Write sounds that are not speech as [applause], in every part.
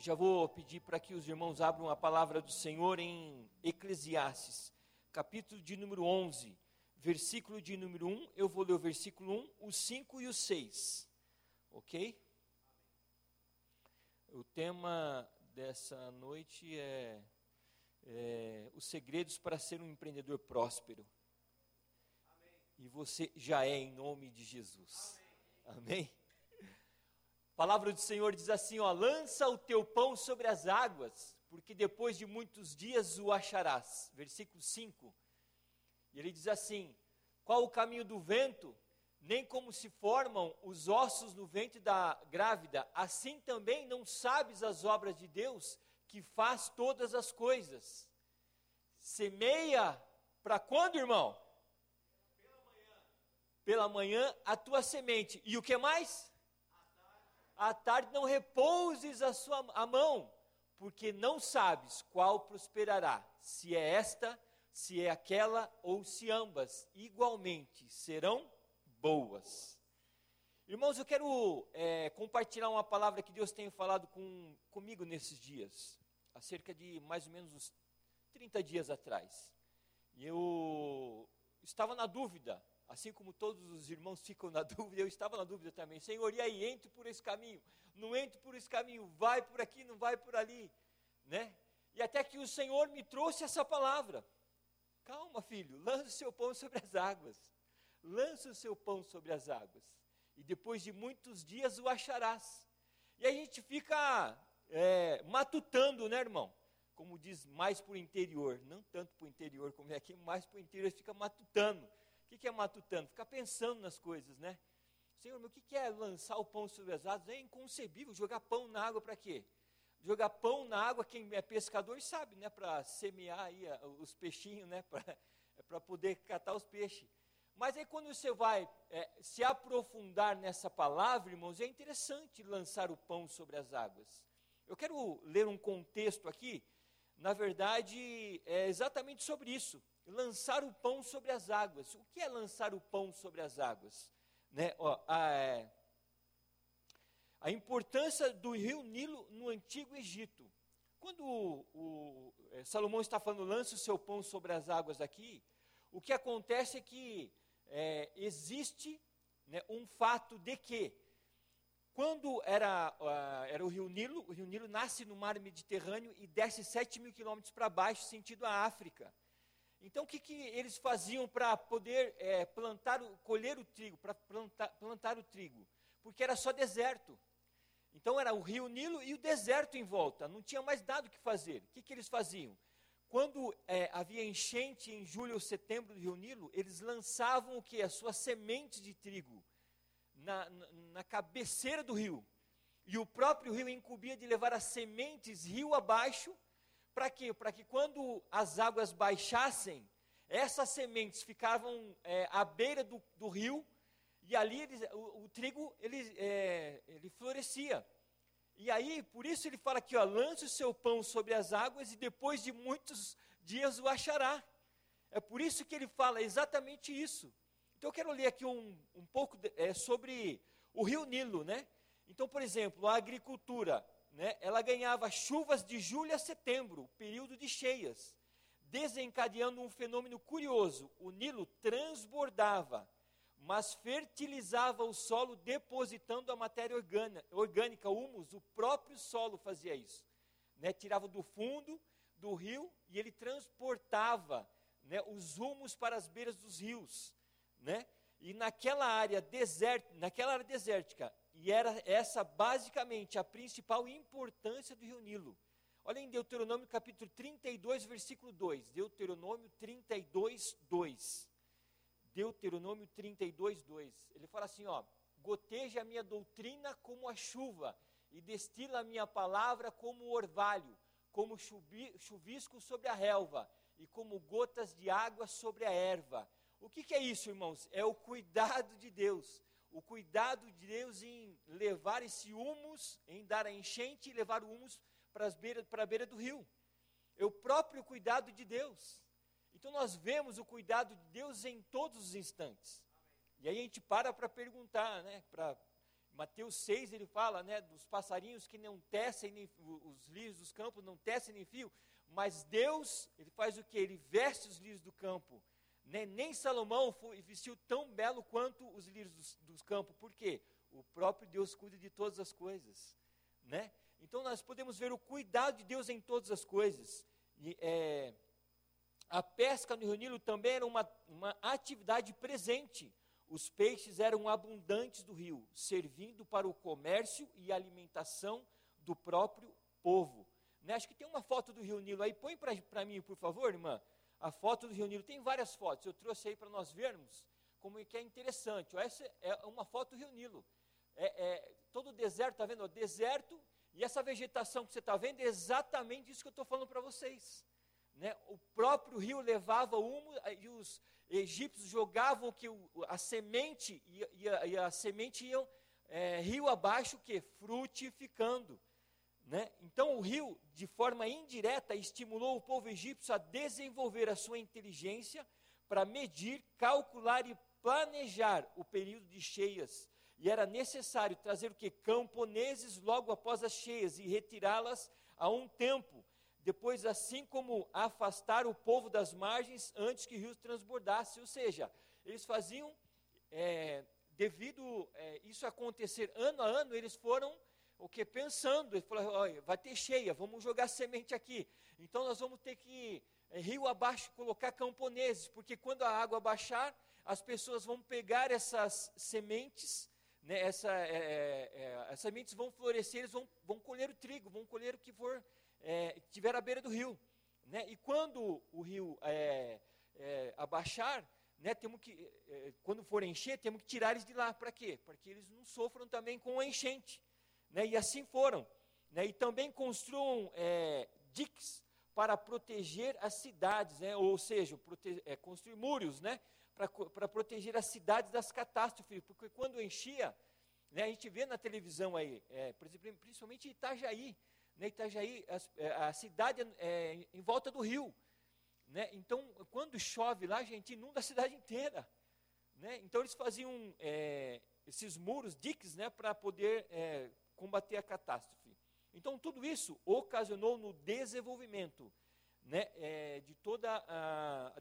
Eu já vou pedir para que os irmãos abram a palavra do Senhor em Eclesiastes, capítulo de número 11, versículo de número 1. Eu vou ler o versículo 1, o 5 e o 6. Ok? O tema dessa noite é, é os segredos para ser um empreendedor próspero. Amém. E você já é em nome de Jesus. Amém? Amém? A palavra do Senhor diz assim: ó, lança o teu pão sobre as águas, porque depois de muitos dias o acharás. Versículo 5. E ele diz assim: Qual o caminho do vento? Nem como se formam os ossos no ventre da grávida, assim também não sabes as obras de Deus, que faz todas as coisas. Semeia para quando, irmão? Pela manhã. Pela manhã a tua semente. E o que mais? À tarde não repouses a sua a mão, porque não sabes qual prosperará, se é esta, se é aquela ou se ambas igualmente serão boas. Irmãos, eu quero é, compartilhar uma palavra que Deus tem falado com, comigo nesses dias, há cerca de mais ou menos uns 30 dias atrás. E eu estava na dúvida Assim como todos os irmãos ficam na [laughs] dúvida, eu estava na dúvida também. Senhor, e aí, entre por esse caminho, não entre por esse caminho, vai por aqui, não vai por ali, né? E até que o Senhor me trouxe essa palavra. Calma, filho, lança o seu pão sobre as águas. Lança o seu pão sobre as águas. E depois de muitos dias o acharás. E a gente fica é, matutando, né, irmão? Como diz, mais por interior. Não tanto por interior como é aqui, mais por interior, fica matutando o que é matutando? Ficar pensando nas coisas, né? Senhor, meu, o que é lançar o pão sobre as águas? É inconcebível. Jogar pão na água para quê? Jogar pão na água, quem é pescador sabe, né? Para semear aí os peixinhos, né? [laughs] Para poder catar os peixes. Mas aí quando você vai é, se aprofundar nessa palavra, irmãos, é interessante lançar o pão sobre as águas. Eu quero ler um contexto aqui, na verdade, é exatamente sobre isso lançar o pão sobre as águas. O que é lançar o pão sobre as águas? Né? Ó, a, é, a, importância do rio Nilo no antigo Egito. Quando o, o é, Salomão está falando, lance o seu pão sobre as águas aqui, o que acontece é que é, existe né, um fato de que, quando era, uh, era o rio Nilo, o rio Nilo nasce no mar Mediterrâneo e desce 7 mil quilômetros para baixo, sentido a África. Então, o que, que eles faziam para poder é, plantar, colher o trigo, para plantar, plantar o trigo? Porque era só deserto. Então, era o rio Nilo e o deserto em volta, não tinha mais nada o que fazer. O que, que eles faziam? Quando é, havia enchente em julho ou setembro do rio Nilo, eles lançavam o que? As suas sementes de trigo na, na, na cabeceira do rio. E o próprio rio incumbia de levar as sementes rio abaixo para quê? Para que quando as águas baixassem, essas sementes ficavam é, à beira do, do, rio e ali eles, o, o, trigo ele, é, ele florescia. E aí, por isso ele fala aqui, ó, lance o seu pão sobre as águas e depois de muitos dias o achará. É por isso que ele fala exatamente isso. Então eu quero ler aqui um, um pouco de, é, sobre o rio Nilo, né? Então, por exemplo, a agricultura né, ela ganhava chuvas de julho a setembro, período de cheias, desencadeando um fenômeno curioso: o Nilo transbordava, mas fertilizava o solo depositando a matéria orgânica, humus, o próprio solo fazia isso. Né, tirava do fundo do rio e ele transportava né, os humus para as beiras dos rios. Né? E naquela área, desert, naquela área desértica, e era essa basicamente a principal importância do rio Nilo. Olha em Deuteronômio capítulo 32, versículo 2. Deuteronômio 32, 2. Deuteronômio 32, 2. Ele fala assim, ó, goteja a minha doutrina como a chuva, e destila a minha palavra como o orvalho, como chuvisco sobre a relva, e como gotas de água sobre a erva. O que, que é isso, irmãos? É o cuidado de Deus o cuidado de Deus em levar esse humus, em dar a enchente e levar o humus para, beira, a beira do rio. É o próprio cuidado de Deus. Então nós vemos o cuidado de Deus em todos os instantes. E aí a gente para para perguntar, né? Para Mateus 6 ele fala, né, dos passarinhos que não tecem, nem, os lírios dos campos não tecem nem fio, mas Deus, ele faz o que? Ele veste os lírios do campo. Né? Nem Salomão foi, vestiu tão belo quanto os lírios dos, campos. Por quê? O próprio Deus cuida de todas as coisas. Né? Então nós podemos ver o cuidado de Deus em todas as coisas. E, é, a pesca no Rio Nilo também era uma, uma atividade presente. Os peixes eram abundantes do rio, servindo para o comércio e alimentação do próprio povo. Né? Acho que tem uma foto do Rio Nilo aí. Põe para mim, por favor, irmã. A foto do Rio Nilo. Tem várias fotos. Eu trouxe aí para nós vermos como é que é interessante. Essa é uma foto do Rio Nilo. É, é todo o deserto, está vendo? O deserto e essa vegetação que você está vendo é exatamente isso que eu estou falando para vocês. Né? O próprio rio levava humo e os egípcios jogavam que a semente e, e, a, e a, semente iam é, rio abaixo que frutificando. Né? Então o rio, de forma indireta, estimulou o povo egípcio a desenvolver a sua inteligência para medir, calcular e planejar o período de cheias. E era necessário trazer o que? Camponeses logo após as cheias e retirá-las a um tempo. Depois, assim como afastar o povo das margens antes que o rio transbordasse. Ou seja, eles faziam, é, devido é, isso acontecer ano a ano, eles foram o que pensando, ele falou, olha, vai ter cheia, vamos jogar semente aqui. Então nós vamos ter que é, rio abaixo colocar camponeses, porque quando a água baixar, as pessoas vão pegar essas sementes, né, essa, é, é, as sementes vão florescer, eles vão, vão colher o trigo, vão colher o que for tiver à beira do rio. Né? E quando o rio abaixar, né, temos que, quando for encher, temos que tirar eles de lá. Para quê? Para que eles não sofram também com a enchente. Né, e assim foram. Né, e também construam é, diques para proteger as cidades, né, ou seja, é, construir muros né, para proteger as cidades das catástrofes, porque quando enchia, né, a gente vê na televisão aí, é, principalmente Itajaí, né, Itajaí, as, é, a cidade é, em volta do rio. Né, então, quando chove lá, a gente inunda a cidade inteira. Né, então, eles faziam é, esses muros, diques, né, para poder é, combater a catástrofe. Então, tudo isso ocasionou no desenvolvimento né, é, de toda a,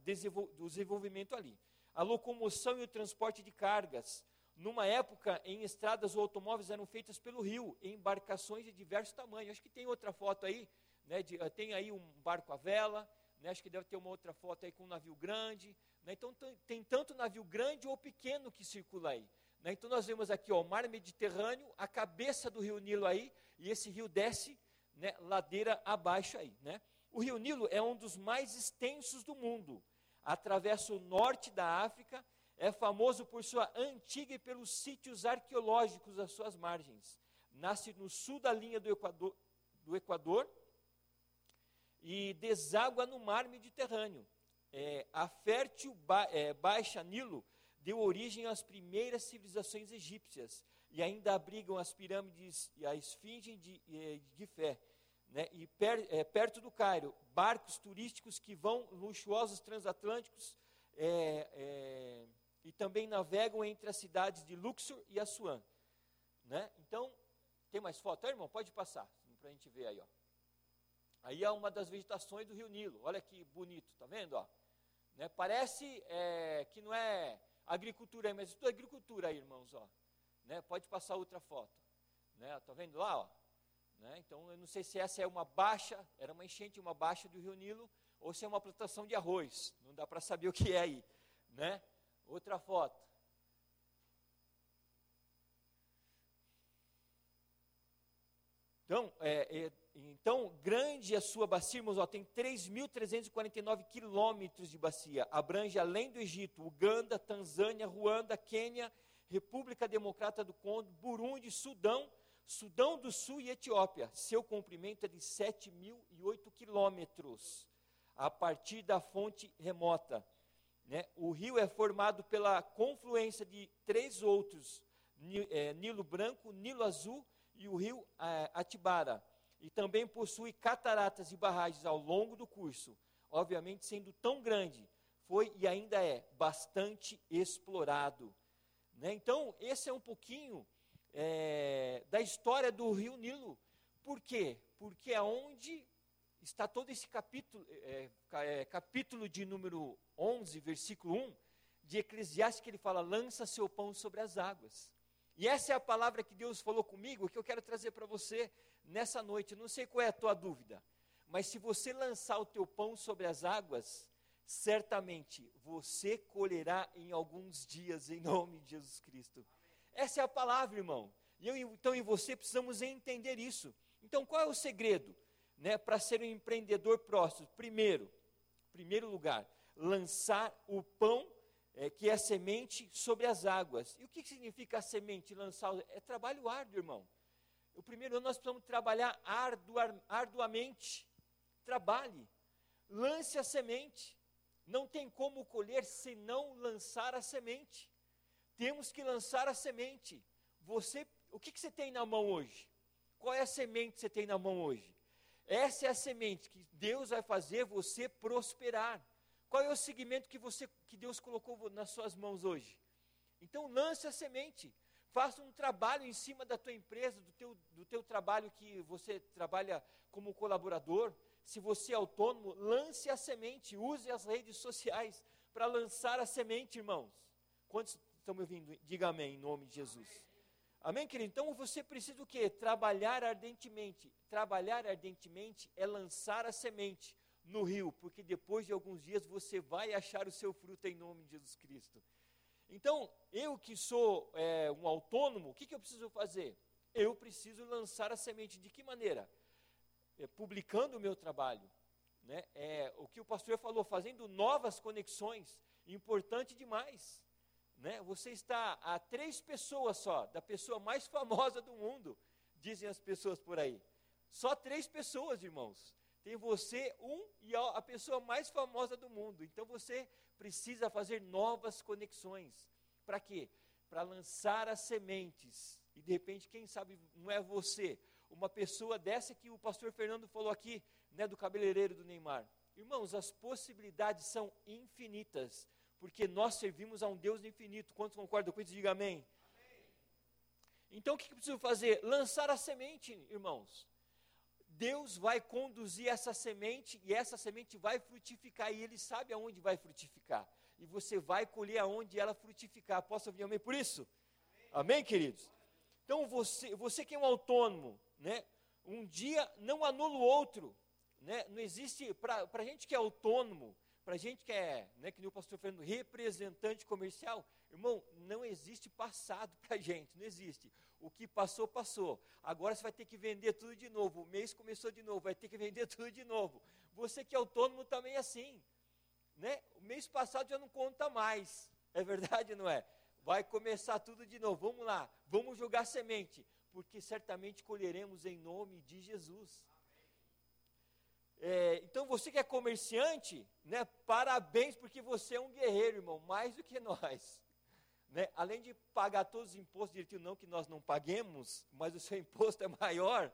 do desenvolvimento ali. A locomoção e o transporte de cargas. Numa época, em estradas ou automóveis eram feitas pelo rio, em embarcações de diversos tamanhos. Acho que tem outra foto aí, né, de, tem aí um barco à vela, né, acho que deve ter uma outra foto aí com um navio grande. Né, então, tem tanto navio grande ou pequeno que circula aí. Né? Então nós vemos aqui ó, o mar Mediterrâneo, a cabeça do rio Nilo aí, e esse rio desce né, ladeira abaixo aí. Né? O rio Nilo é um dos mais extensos do mundo. Atravessa o norte da África, é famoso por sua antiga e pelos sítios arqueológicos às suas margens. Nasce no sul da linha do Equador, do Equador e deságua no mar Mediterrâneo. É, a fértil ba, é, Baixa Nilo deu origem às primeiras civilizações egípcias e ainda abrigam as pirâmides e a esfinge de, de fé. Né? E per, é, perto do Cairo, barcos turísticos que vão, luxuosos transatlânticos, é, é, e também navegam entre as cidades de Luxor e Assuan. Né? Então, tem mais foto, aí, irmão? Pode passar, para a gente ver aí. Ó. Aí é uma das vegetações do Rio Nilo. Olha que bonito, tá vendo? Ó? Né? Parece que não é agricultura aí, mas isso é agricultura aí, irmãos, ó. Né? Pode passar outra foto. Né? Tá vendo lá, ó? Né? Então, eu não sei se essa é uma baixa, era uma enchente, uma baixa do Rio Nilo, ou se é uma plantação de arroz. Não dá para saber o que é aí, né? Outra foto. Então, é, é, então, grande a sua bacia, irmãos, ó, tem 3.349 quilômetros de bacia. Abrange além do Egito, Uganda, Tanzânia, Ruanda, Quênia, República Democrata do Congo, Burundi, Sudão, Sudão do Sul e Etiópia. Seu comprimento é de 7.008 quilômetros, a partir da fonte remota. Né? O rio é formado pela confluência de três outros, é, Nilo Branco, Nilo Azul e o rio é, Atibara e também possui cataratas e barragens ao longo do curso, obviamente sendo tão grande, foi e ainda é bastante explorado. Né? Então, esse é um pouquinho é, da história do rio Nilo. Por quê? Porque é onde está todo esse capítulo, é, é, capítulo de número 11, versículo 1, de Eclesiastes, que ele fala: lança seu pão sobre as águas. E essa é a palavra que Deus falou comigo, que eu quero trazer para você nessa noite. Não sei qual é a tua dúvida, mas se você lançar o teu pão sobre as águas, certamente você colherá em alguns dias, em nome de Jesus Cristo. Essa é a palavra, irmão. E eu, então, e você precisamos entender isso. Então, qual é o segredo né, para ser um empreendedor próximo? Primeiro, primeiro lugar, lançar o pão é, que é semente sobre as águas. E o que significa a semente lançar? É trabalho árduo, irmão. O primeiro ano nós precisamos trabalhar arduamente. Trabalhe, lance a semente. Não tem como colher se não lançar a semente. Temos que lançar a semente. Você, o que, que você tem na mão hoje? Qual é a semente que você tem na mão hoje? Essa é a semente que Deus vai fazer você prosperar. Qual é o segmento que você que Deus colocou nas suas mãos hoje? Então lance a semente. Faça um trabalho em cima da tua empresa, do teu, do teu trabalho que você trabalha como colaborador. Se você é autônomo, lance a semente, use as redes sociais para lançar a semente, irmãos. Quantos estão me ouvindo? Diga amém, em nome de Jesus. Amém, querido? Então você precisa o quê? Trabalhar ardentemente. Trabalhar ardentemente é lançar a semente no rio, porque depois de alguns dias você vai achar o seu fruto em nome de Jesus Cristo. Então, eu que sou é, um autônomo, o que, que, eu preciso fazer? Eu preciso lançar a semente. De que maneira? É, publicando o meu trabalho. Né? É, o que o pastor falou, fazendo novas conexões, importante demais. Né? Você está a três pessoas só, da pessoa mais famosa do mundo, dizem as pessoas por aí. Só três pessoas, irmãos. Tem você, um, e a pessoa mais famosa do mundo. Então você precisa fazer novas conexões. Para quê? Para lançar as sementes. E de repente, quem sabe não é você, uma pessoa dessa que o pastor Fernando falou aqui, né, do cabeleireiro do Neymar. Irmãos, as possibilidades são infinitas, porque nós servimos a um Deus infinito. Quantos concordam com isso? Diga amém. amém. Então o que, que preciso fazer? Lançar a semente, irmãos. Deus vai conduzir essa semente e essa semente vai frutificar e Ele sabe aonde vai frutificar. E você vai colher aonde ela frutificar. Posso ouvir amém por isso? Amém, amém queridos? Então você, você que é um autônomo, né? Um dia não anula o outro, né? Não existe para a gente que é autônomo, para a gente que é, né, que nem o pastor Fernando, representante comercial, irmão, não existe passado para a gente, não existe. O que passou, passou. Agora você vai ter que vender tudo de novo. O mês começou de novo, vai ter que vender [laughs] tudo de novo. Você que é autônomo também é assim. Né? O mês passado já não conta mais. É verdade, não é? Vai começar tudo de novo. Vamos lá, vamos jogar semente, porque certamente colheremos em nome de Jesus. É, então você que é comerciante, né, parabéns, porque você é um guerreiro, irmão, mais do que nós. Né? Além de pagar todos os impostos direitinho, não que nós não paguemos, mas o seu [laughs] imposto é maior.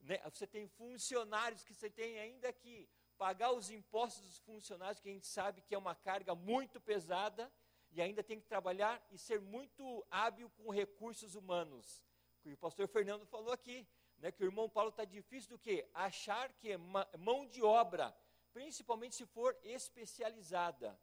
Né? Você tem funcionários que você tem ainda que pagar os impostos dos funcionários, que a gente sabe que é uma carga muito pesada, e ainda tem que trabalhar e ser muito hábil com recursos humanos. O pastor Fernando falou aqui, né, que o irmão Paulo está difícil do que? Achar que é mão de obra, principalmente se for especializada.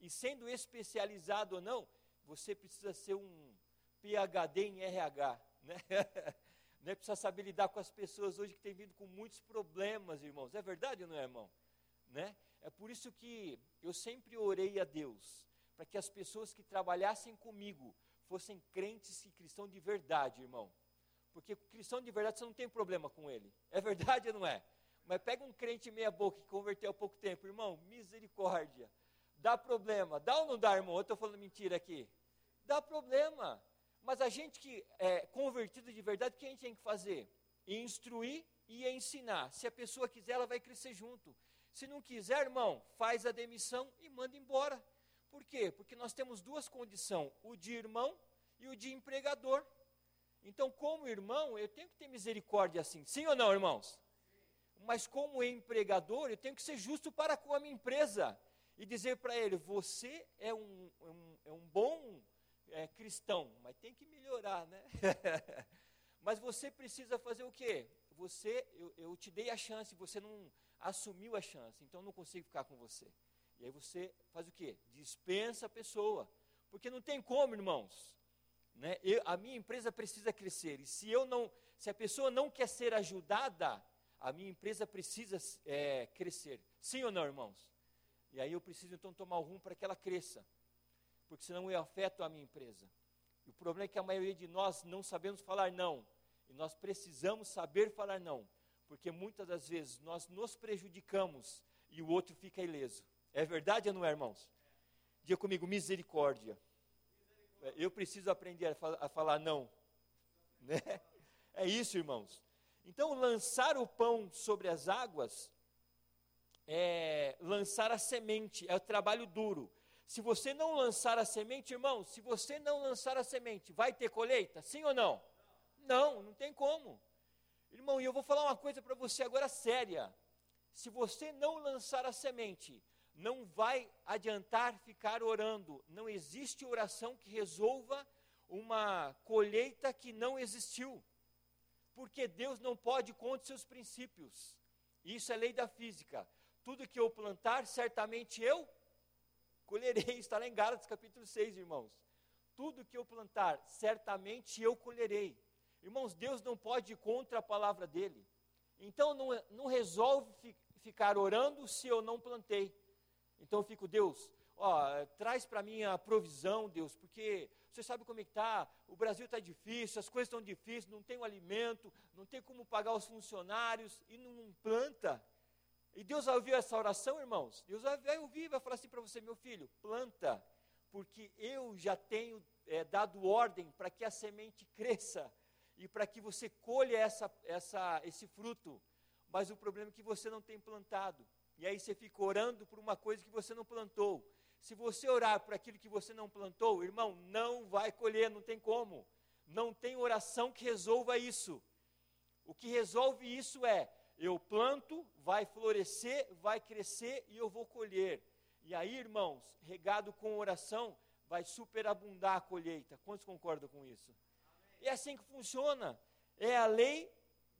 E sendo especializado ou não, você precisa ser um PhD em RH, né? [laughs] né? Precisa saber lidar com as pessoas hoje que têm vindo com muitos problemas, irmãos. É verdade ou não é, irmão? Né? É por isso que eu sempre orei a Deus, para que as pessoas que trabalhassem comigo fossem crentes e cristãos de verdade, irmão. Porque cristão de verdade você não tem problema com ele. É verdade ou não é? Mas pega um crente meia boca que converteu há pouco tempo, irmão, misericórdia Dá problema. Dá ou não dá, irmão? Eu estou falando mentira aqui. Dá problema. Mas a gente que é convertido de verdade, o que a gente tem que fazer? Instruir e ensinar. Se a pessoa quiser, ela vai crescer junto. Se não quiser, irmão, faz a demissão e manda embora. Por quê? Porque nós temos duas condições: o de irmão e o de empregador. Então, como irmão, eu tenho que ter misericórdia assim. Sim ou não, irmãos? Mas como empregador, eu tenho que ser justo para com a minha empresa e dizer para ele: você é um, um, é um bom é, cristão, mas tem que melhorar, né? [laughs] mas você precisa fazer o quê? Você, eu, eu te dei a chance, você não assumiu a chance, então não consigo ficar com você. E aí você faz o quê? Dispensa a pessoa. Porque não tem como, irmãos. Né? Eu, a minha empresa precisa crescer. E se eu não, se a pessoa não quer ser ajudada, a minha empresa precisa é, crescer. Sim ou não, irmãos? E aí eu preciso então tomar o rumo para que ela cresça. Porque senão eu afeto a minha empresa. E o problema é que a maioria de nós não sabemos falar não. E nós precisamos saber falar não. Porque muitas das vezes nós nos prejudicamos e o outro fica ileso. É verdade ou não é, irmãos? Diga comigo, misericórdia. Eu preciso aprender a, fal a falar não. Né? É isso, irmãos. Então, lançar o pão sobre as águas é lançar a semente, é o trabalho duro. Se você não lançar a semente, irmão, se você não lançar a semente, vai ter colheita? Sim ou não? Não, não tem como. Irmão, e eu vou falar uma coisa para você agora séria. Se você não lançar a semente, não vai adiantar ficar orando. Não existe oração que resolva uma colheita que não existiu. Porque Deus não pode contra seus princípios. Isso é lei da física. Tudo que eu plantar, certamente eu colherei. [laughs] Está lá em Gálatas capítulo 6, irmãos. Tudo que eu plantar, certamente eu colherei. Irmãos, Deus não pode ir contra a palavra dele. Então não, não resolve fi, ficar orando se eu não plantei. Então eu fico, Deus, ó, traz para mim a provisão, Deus, porque você sabe como é que está, o Brasil está difícil, as coisas estão difíceis, não tem o alimento, não tem como pagar os funcionários, e não planta. E Deus vai ouvir essa oração, irmãos? Deus vai ouvir, vai falar assim para você, meu filho, planta, porque eu já tenho é, dado ordem para que a semente cresça e para que você colha essa, essa, esse fruto. Mas o problema é que você não tem plantado. E aí você fica orando por uma coisa que você não plantou. Se você orar por aquilo que você não plantou, irmão, não vai colher, não tem como. Não tem oração que resolva isso. O que resolve isso é: eu planto, vai florescer, vai crescer e eu vou colher. E aí, irmãos, regado com oração, vai superabundar a colheita. Quantos concordam com isso? É assim que funciona. É a lei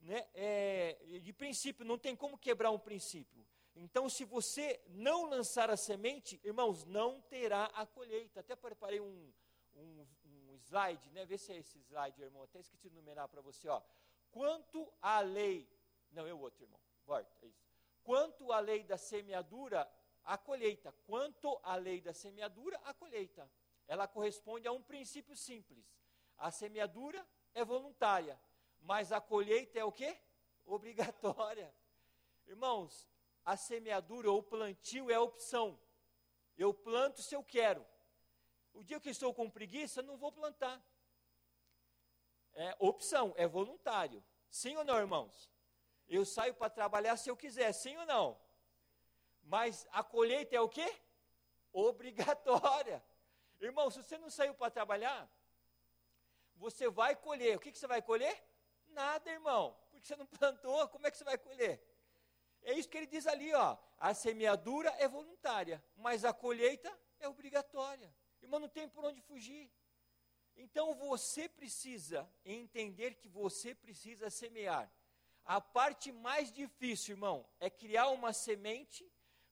né, é, de princípio, não tem como quebrar um princípio. Então, se você não lançar a semente, irmãos, não terá a colheita. Até preparei um, um, um slide, né? Vê se é esse slide, irmão. Até esqueci de numerar para você, ó. Quanto à lei. Não, eu outro, irmão. Volta, é isso. Quanto à lei da semeadura, a colheita. Quanto à lei da semeadura, a colheita. Ela corresponde a um princípio simples. A semeadura é voluntária, mas a colheita é o quê? [laughs] Obrigatória. Irmãos, a semeadura ou plantio é opção. Eu planto se eu quero. O dia que estou com preguiça, não vou plantar. É opção, é voluntário. Sim ou não, irmãos? Eu saio para trabalhar se eu quiser, sim ou não? Mas a colheita é o quê? Obrigatória. Irmão, se você não saiu para trabalhar, você vai colher. O que, que você vai colher? Nada, irmão. Porque você não plantou, como é que você vai colher? É isso que ele diz ali, ó. A semeadura é voluntária, mas a colheita é obrigatória. Irmão, não tem por onde fugir. Então você precisa entender que você precisa semear. A parte mais difícil, irmão, é criar uma semente,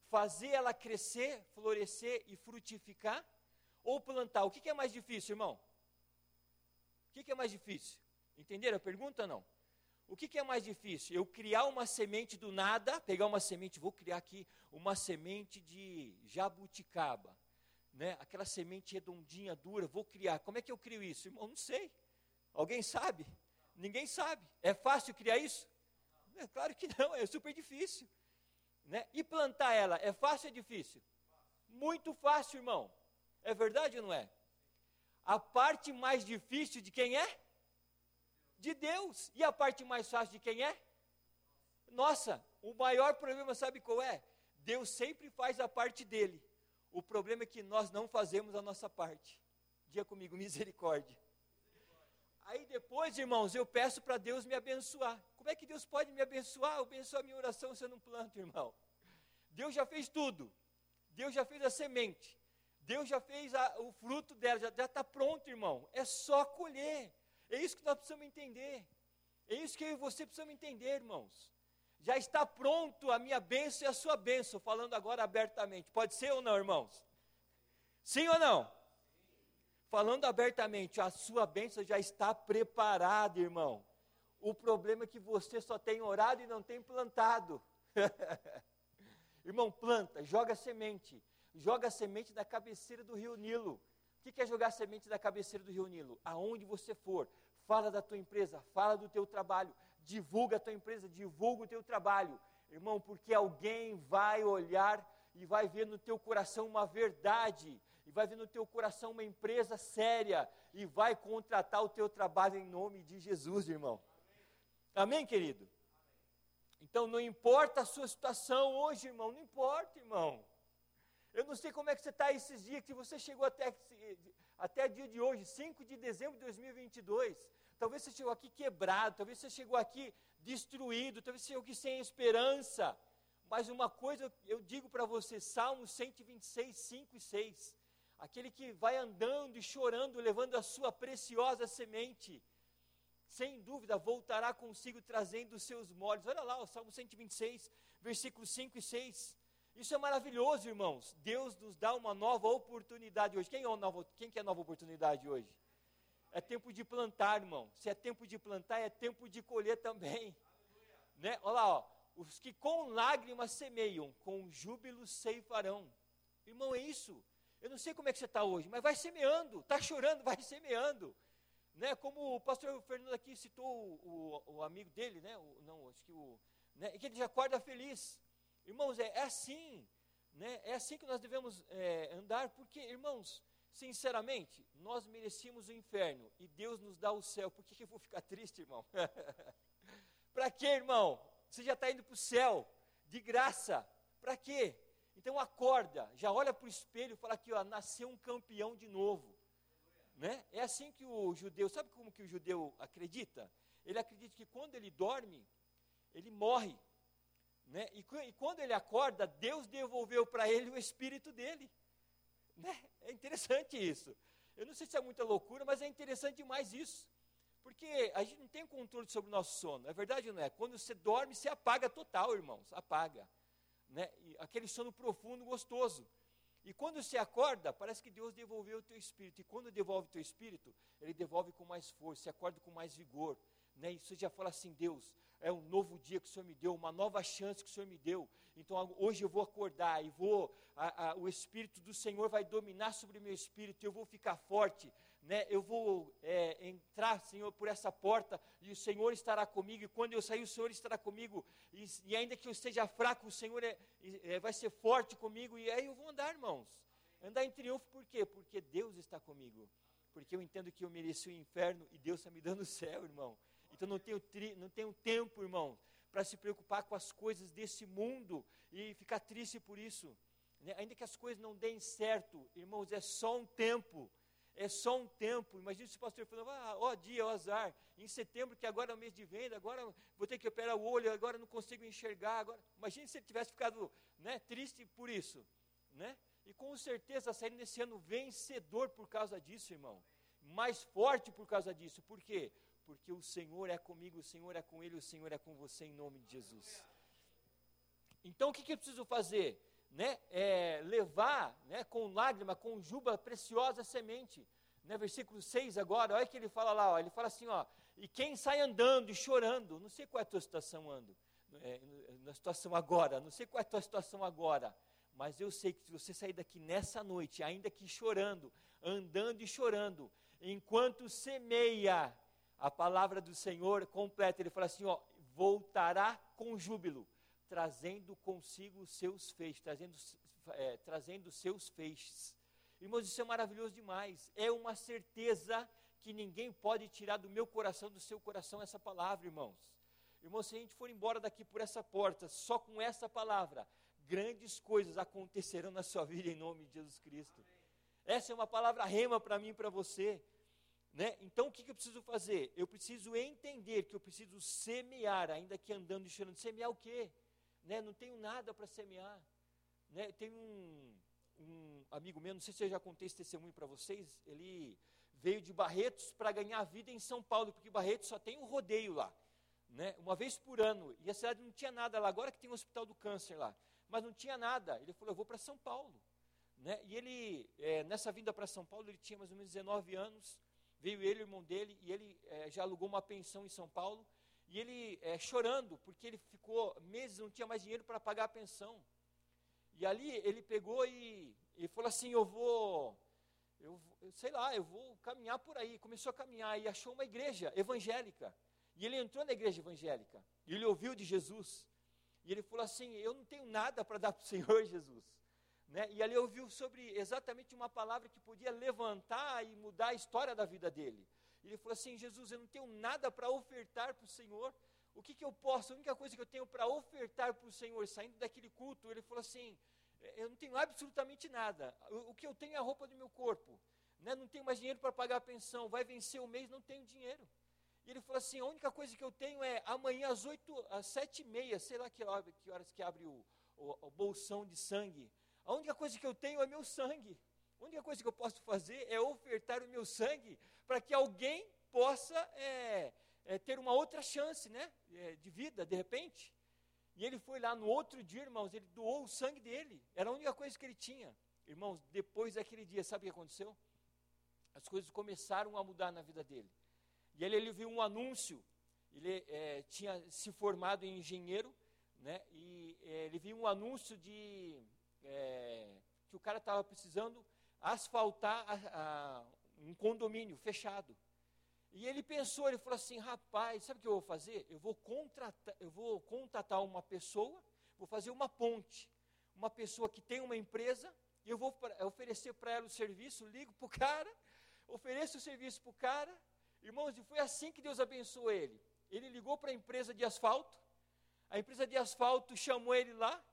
fazer ela crescer, florescer e frutificar, ou plantar. O que, é mais difícil, irmão? O que, que é mais difícil? Entenderam a pergunta ou não? O que, que, é mais difícil? Eu criar uma semente do nada, pegar uma semente, vou criar aqui uma semente de jabuticaba, né? aquela semente redondinha, dura, vou criar. Como é que eu crio isso? Irmão, não sei. Alguém sabe? Ninguém sabe. É fácil criar isso? É, claro que não, é super difícil. Né? E plantar ela, é fácil ou é difícil? Muito fácil, irmão. É verdade ou não é? A parte mais difícil de quem é? de Deus. E a parte mais fácil de quem é? Nossa, o maior problema sabe qual é? Deus sempre faz a parte dele. O problema é que nós não fazemos a nossa parte. Diga comigo, misericórdia. Aí depois, irmãos, eu peço para Deus me abençoar. Como é que Deus pode me abençoar? Abençoa a minha oração se eu não planto, irmão. Deus já fez tudo. Deus já fez a semente. Deus já fez a, o fruto dela, já está pronto, irmão. É só colher. É isso que nós precisamos entender. É isso que eu e você precisamos entender, irmãos. Já está pronto a minha bênção e a sua bênção, falando agora abertamente. Pode ser ou não, irmãos? Sim ou não? Falando abertamente, a sua bênção já está preparada, irmão. O problema é que você só tem orado e não tem plantado. [laughs] irmão, planta, joga semente. Joga semente da cabeceira do rio Nilo. O que é jogar semente da cabeceira do rio Nilo? Aonde você for, fala da tua empresa, fala do teu trabalho, divulga a tua empresa, divulga o teu trabalho. Irmão, porque alguém vai olhar e vai ver no teu coração uma verdade, e vai ver no teu coração uma empresa séria, e vai contratar o teu trabalho em nome de Jesus, irmão. Amém, querido? Então não importa a sua situação hoje, irmão, não importa, irmão. Eu não sei como é que você está esses dias, que você chegou até, até dia de hoje, 5 de dezembro de 2022. Talvez você chegou aqui quebrado, talvez você chegou aqui destruído, talvez você chegou aqui sem esperança. Mas uma coisa eu digo para você, Salmo 126, 5 e 6. Aquele que vai andando e chorando, levando a sua preciosa semente, sem dúvida voltará consigo trazendo os seus molhos. Olha lá, o Salmo 126, versículos 5 e 6. Isso é maravilhoso, irmãos. Deus nos dá uma nova oportunidade hoje. Quem, é nova, quem quer nova oportunidade hoje? É tempo de plantar, irmão. Se é tempo de plantar, é tempo de colher também. Né? Olha lá, ó. os que com lágrimas semeiam, com júbilo ceifarão. Irmão, é isso. Eu não sei como é que você está hoje, mas vai semeando. Está chorando, vai semeando. Né? Como o pastor Fernando aqui citou o, o, o amigo dele, né? O, não, acho que o. Né? Que ele já acorda feliz. Irmãos, é, é assim, né? É assim que nós devemos é, andar, porque, irmãos, sinceramente, nós merecíamos o inferno e Deus nos dá o céu. Por que, que eu vou ficar triste, irmão? [laughs] para quê, irmão? Você já está indo para o céu, de graça. Para quê? Então acorda, já olha para o espelho e fala aqui, ó, nasceu um campeão de novo. Né? É assim que o judeu, sabe como que o judeu acredita? Ele acredita que quando ele dorme, ele morre. Né? E, e, quando ele acorda, Deus devolveu para ele o espírito dele. Né? É interessante isso. Eu não sei se é muita loucura, mas é interessante demais isso. Porque a gente não tem controle sobre o nosso sono. É verdade ou não é? Quando você dorme, você apaga total, irmãos. Apaga. Né? aquele sono profundo, gostoso. E quando você acorda, parece que Deus devolveu o teu espírito. E quando devolve o teu espírito, Ele devolve com mais força, você acorda com mais vigor. Né? E você já fala assim, Deus, é um novo dia que o Senhor me deu, uma nova chance que o Senhor me deu. Então hoje eu vou acordar e vou, a, a, o Espírito do Senhor vai dominar sobre o meu espírito, eu vou ficar forte, né? eu vou é, entrar, Senhor, por essa porta e o Senhor estará comigo. E quando eu sair, o Senhor estará comigo. E, e ainda que eu esteja fraco, o Senhor é, é, vai ser forte comigo. E aí eu vou andar, irmãos. Andar em triunfo, por quê? Porque Deus está comigo. Porque eu entendo que eu mereci o inferno e Deus está me dando o céu, irmão. Então não tenho, tri, não tenho tempo, irmão, para se preocupar com as coisas desse mundo e ficar triste por isso. Né? Ainda que as coisas não deem certo, irmãos, é só um tempo. É só um tempo. Imagina se o pastor falando, ah, ó dia, ó azar, em setembro, que agora é o mês de venda, agora vou ter que operar o olho, agora não consigo enxergar. Agora, imagine se ele tivesse ficado né, triste por isso. Né? E com certeza saindo nesse ano vencedor por causa disso, irmão. Mais forte por causa disso. Por quê? porque o Senhor é comigo, o Senhor é com ele, o Senhor é com você em nome de Jesus. Então o que, que eu preciso fazer? Né? É, levar né, com lágrima, com juba preciosa semente. Né, versículo 6 agora, olha que ele fala lá, ó, ele fala assim, ó, e quem sai andando e chorando, não sei qual é a tua situação ando, é, na situação agora, não sei qual é a tua situação agora, mas eu sei que se você sair daqui nessa noite, ainda que chorando, andando e chorando, enquanto semeia, a palavra do Senhor completa. Ele fala assim: ó, voltará com júbilo, trazendo consigo os seus feixes, trazendo, é, trazendo seus feixes. Irmãos, isso é maravilhoso demais. É uma certeza que ninguém pode tirar do meu coração, do seu coração, essa palavra, irmãos. Irmãos, se a gente for embora daqui por essa porta, só com essa palavra, grandes coisas acontecerão na sua vida em nome de Jesus Cristo. Essa é uma palavra rema para mim e para você. Né? Então, o que, que, eu preciso fazer? Eu preciso entender que eu preciso semear, ainda que andando e chorando. Semear o quê? Né? Não tenho nada para semear. Né? Tem um, um amigo meu, não sei se eu já contei esse testemunho para vocês, ele veio de Barretos para ganhar vida em São Paulo, porque Barretos só tem um rodeio lá, né? uma vez por ano, e a cidade não tinha nada lá, agora que tem o um hospital do câncer lá, mas não tinha nada, ele falou, eu vou para São Paulo, né? e ele, é, nessa vinda para São Paulo, ele tinha mais ou menos 19 anos, veio ele, o irmão dele, e ele é, já alugou uma pensão em São Paulo, e ele é, chorando, porque ele ficou meses, não tinha mais dinheiro para pagar a pensão, e ali ele pegou e, e falou assim, eu vou eu, sei lá, eu vou caminhar por aí. Começou a caminhar e achou uma igreja evangélica. E ele entrou na igreja evangélica. E ele ouviu de Jesus. E ele falou assim: Eu não tenho nada para dar para o [laughs] Senhor Jesus. Né? E ali ouviu sobre exatamente uma palavra que podia levantar e mudar a história da vida dele. Ele falou assim: Jesus, eu não tenho nada para ofertar para o Senhor. O que, que eu posso? A única coisa que eu tenho para ofertar para o Senhor, saindo daquele culto, ele falou assim: eu não tenho absolutamente nada. O, o que eu tenho é a roupa do meu corpo. Né? Não tenho mais dinheiro para pagar a pensão. Vai vencer o mês, não tenho dinheiro. E ele falou assim: a única coisa que eu tenho é amanhã às oito, às sete e meia, sei lá que, que horas que abre o, o, o, bolsão de sangue. A única coisa que eu tenho é meu sangue. A única coisa que eu posso fazer é ofertar o meu sangue para que alguém possa é, é, ter uma outra chance né, é, de vida, de repente. E ele foi lá no outro dia, irmãos, ele doou o sangue dele. Era a única coisa que ele tinha. Irmãos, depois daquele dia, sabe o que aconteceu? As coisas começaram a mudar na vida dele. E ele, ele viu um anúncio. Ele é, tinha se formado em engenheiro, né? E é, ele viu um anúncio de é, que o cara estava precisando asfaltar a, a, um condomínio fechado. E ele pensou, ele falou assim, rapaz, sabe o que eu vou fazer? Eu vou contratar, eu vou contatar uma pessoa, vou fazer uma ponte, uma pessoa que tem uma empresa, e eu vou pra, oferecer para ela o serviço, ligo para o cara, ofereço o serviço para o cara, irmãos, e foi assim que Deus abençoou ele. Ele ligou para a empresa de asfalto, a empresa de asfalto chamou ele lá,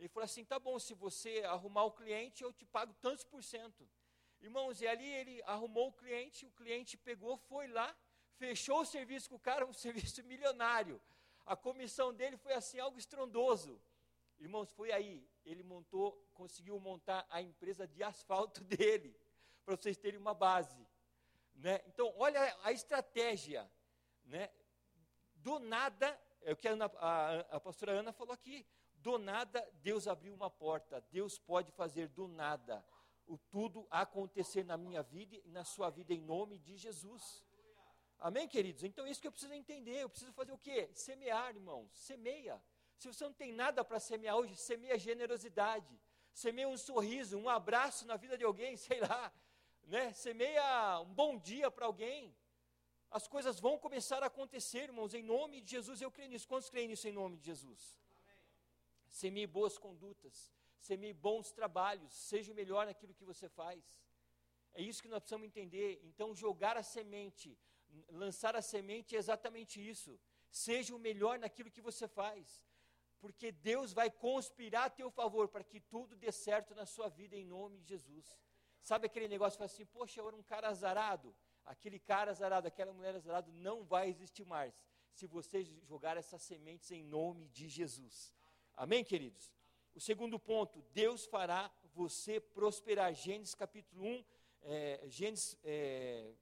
ele falou assim, tá bom, se você arrumar o cliente, eu te pago tantos por cento. Irmãos, e ali ele arrumou o cliente, o cliente pegou, foi lá, fechou o serviço com o cara, um [laughs] serviço milionário. A comissão dele foi assim, algo estrondoso. Irmãos, foi aí, ele montou, conseguiu montar a empresa de asfalto [laughs] dele, para vocês terem uma base. Né? Então, olha a estratégia. Né? Do nada, é o que a, a, a pastora Ana falou aqui, do nada Deus abriu uma porta, Deus pode fazer do nada o tudo acontecer na minha vida e na sua vida em nome de Jesus. Amém, queridos? Então, isso que eu preciso entender. Eu preciso fazer o quê? Semear, irmãos. Semeia. Se você não tem nada para semear hoje, semeia generosidade. Semeia um sorriso, um abraço na vida de alguém, [laughs] sei lá. Né? Semeia um bom dia para alguém. As coisas vão começar a acontecer, irmãos, em nome de Jesus. Eu creio nisso. Quantos creem nisso em nome de Jesus? Semeie boas condutas semeie bons trabalhos, seja melhor naquilo que você faz. É isso que nós precisamos entender. Então, jogar a semente, lançar a semente é exatamente isso. Seja o melhor naquilo que você faz. Porque Deus vai conspirar a teu favor para que tudo dê certo na sua vida em nome de Jesus. Sabe aquele negócio que fala assim, poxa, eu era um cara azarado. Aquele cara azarado, aquela mulher azarada não vai existir mais se você jogar essas sementes em nome de Jesus. Amém, queridos? O segundo ponto, Deus fará você prosperar. Gênesis capítulo 1, é, Gênesis, é,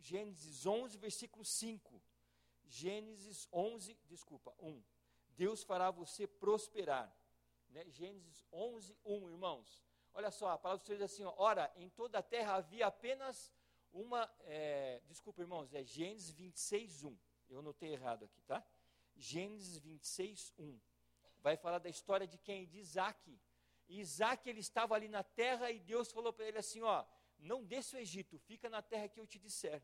Gênesis 11, versículo 5. Gênesis 11, desculpa, 1. Deus fará você prosperar. Né? Gênesis 11, 1, irmãos. Olha só, a palavra de Deus diz assim: ó, ora, em toda a terra havia apenas uma. É, desculpa, irmãos, é Gênesis 26, 1. Eu anotei errado aqui, tá? Gênesis 26, 1 vai falar da história de quem? De Isaac. E Isaac, ele estava ali na terra e Deus falou para ele assim, ó, não desça o Egito, fica na terra que eu te disser,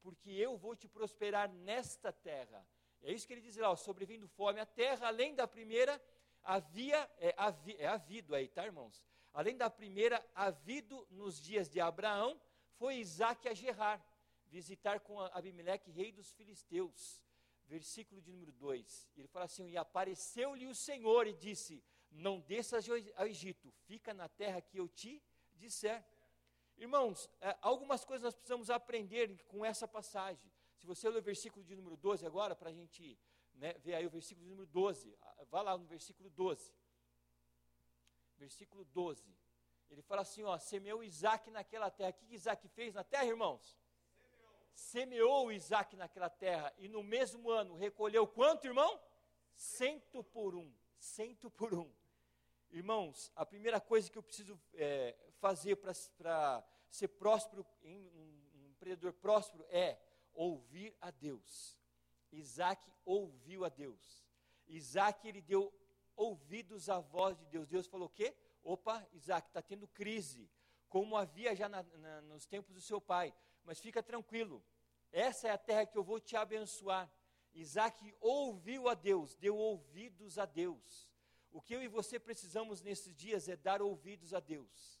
porque eu vou te prosperar nesta terra. É isso que ele diz lá, ó, sobrevindo fome. A terra, além da primeira, havia, é, havi, é havido aí, tá, irmãos? Além da primeira, havido nos dias de Abraão, foi Isaac a Gerar, visitar com Abimeleque, rei dos filisteus versículo de número 2. Ele fala assim: E apareceu-lhe o Senhor e disse: Não desças ao Egito, fica na terra que eu te disser. Irmãos, é, algumas coisas nós precisamos aprender com essa passagem. Se você ler o versículo de número 12 agora, para a gente né, ver aí o versículo de número 12, vá lá no versículo 12. Versículo 12. Ele fala assim, ó, semeou Isaac naquela terra. O que Isaac fez na terra, irmãos? Semeou Isaac naquela terra e no mesmo ano recolheu quanto, irmão? Cento por um. Cento por um. Irmãos, a primeira coisa que eu preciso é, fazer para ser próspero, um, empreendedor próspero, é ouvir a Deus. Isaac ouviu a Deus. Isaac, ele deu ouvidos à voz de Deus. Deus falou o quê? Opa, Isaac, está tendo crise, como havia já na, na, nos tempos do seu pai. Mas fica tranquilo, essa é a terra que eu vou te abençoar. Isaac ouviu a Deus, deu ouvidos a Deus. O que eu e você precisamos nesses dias é dar ouvidos a Deus.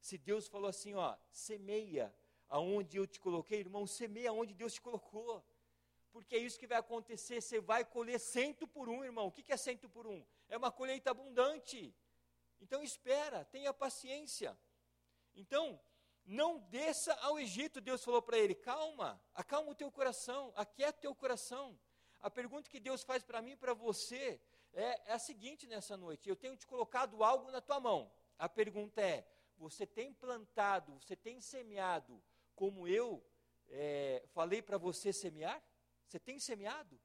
Se Deus falou assim, ó, semeia aonde eu te coloquei, irmão, semeia aonde Deus te colocou. Porque é isso que vai acontecer, você vai colher cento por um, irmão. O que é cento por um? É uma colheita abundante. Então espera, tenha paciência. Então, não desça ao Egito, Deus falou para ele, calma, acalma o teu coração, aquieta o teu coração. A pergunta que Deus faz para mim e para você é, é a seguinte nessa noite: eu tenho te colocado algo na tua mão. A pergunta é: você tem plantado, você tem semeado como eu é, falei para você semear? Você tem semeado?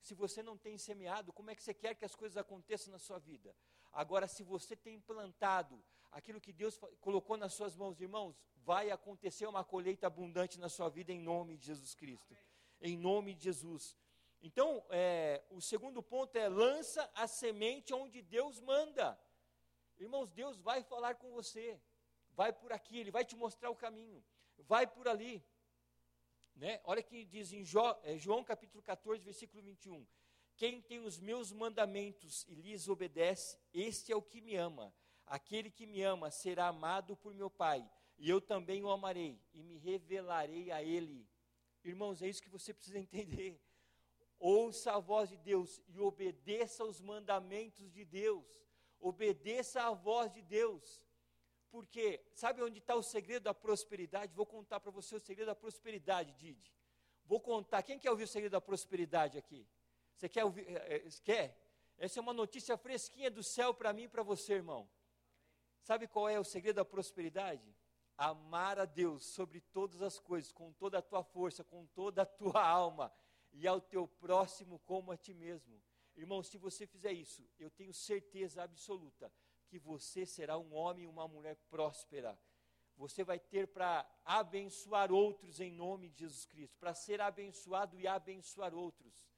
Se você não tem semeado, como é que você quer que as coisas aconteçam na sua vida? Agora, se você tem plantado aquilo que Deus colocou nas suas mãos, irmãos, vai acontecer uma colheita abundante na sua vida em nome de Jesus Cristo. Em nome de Jesus. Então, é, o segundo ponto é: lança a semente onde Deus manda. Irmãos, Deus vai falar com você. Vai por aqui, Ele vai te mostrar o caminho. Vai por ali. Né? Olha que diz em é, João capítulo 14, versículo 21. Quem tem os meus mandamentos e lhes obedece, este é o que me ama. Aquele que me ama será amado por meu Pai, e eu também o amarei e me revelarei a ele. Irmãos, é isso que você precisa entender. Ouça a voz de Deus e obedeça aos mandamentos de Deus. Obedeça à voz de Deus. Porque sabe onde está o segredo da prosperidade? Vou contar para você o segredo da prosperidade, Didi. Vou contar. Quem quer ouvir o segredo da prosperidade aqui? Você quer ouvir? É, é, quer? Essa é uma notícia fresquinha do céu para mim e para você, irmão. Sabe qual é o segredo da prosperidade? Amar a Deus sobre todas as coisas, com toda a tua força, com toda a tua [laughs] alma, e ao teu próximo como a ti mesmo. Irmão, se você fizer isso, eu tenho certeza absoluta que você será um homem e uma mulher próspera. Você vai ter para abençoar outros em nome de Jesus Cristo, para ser abençoado e abençoar outros.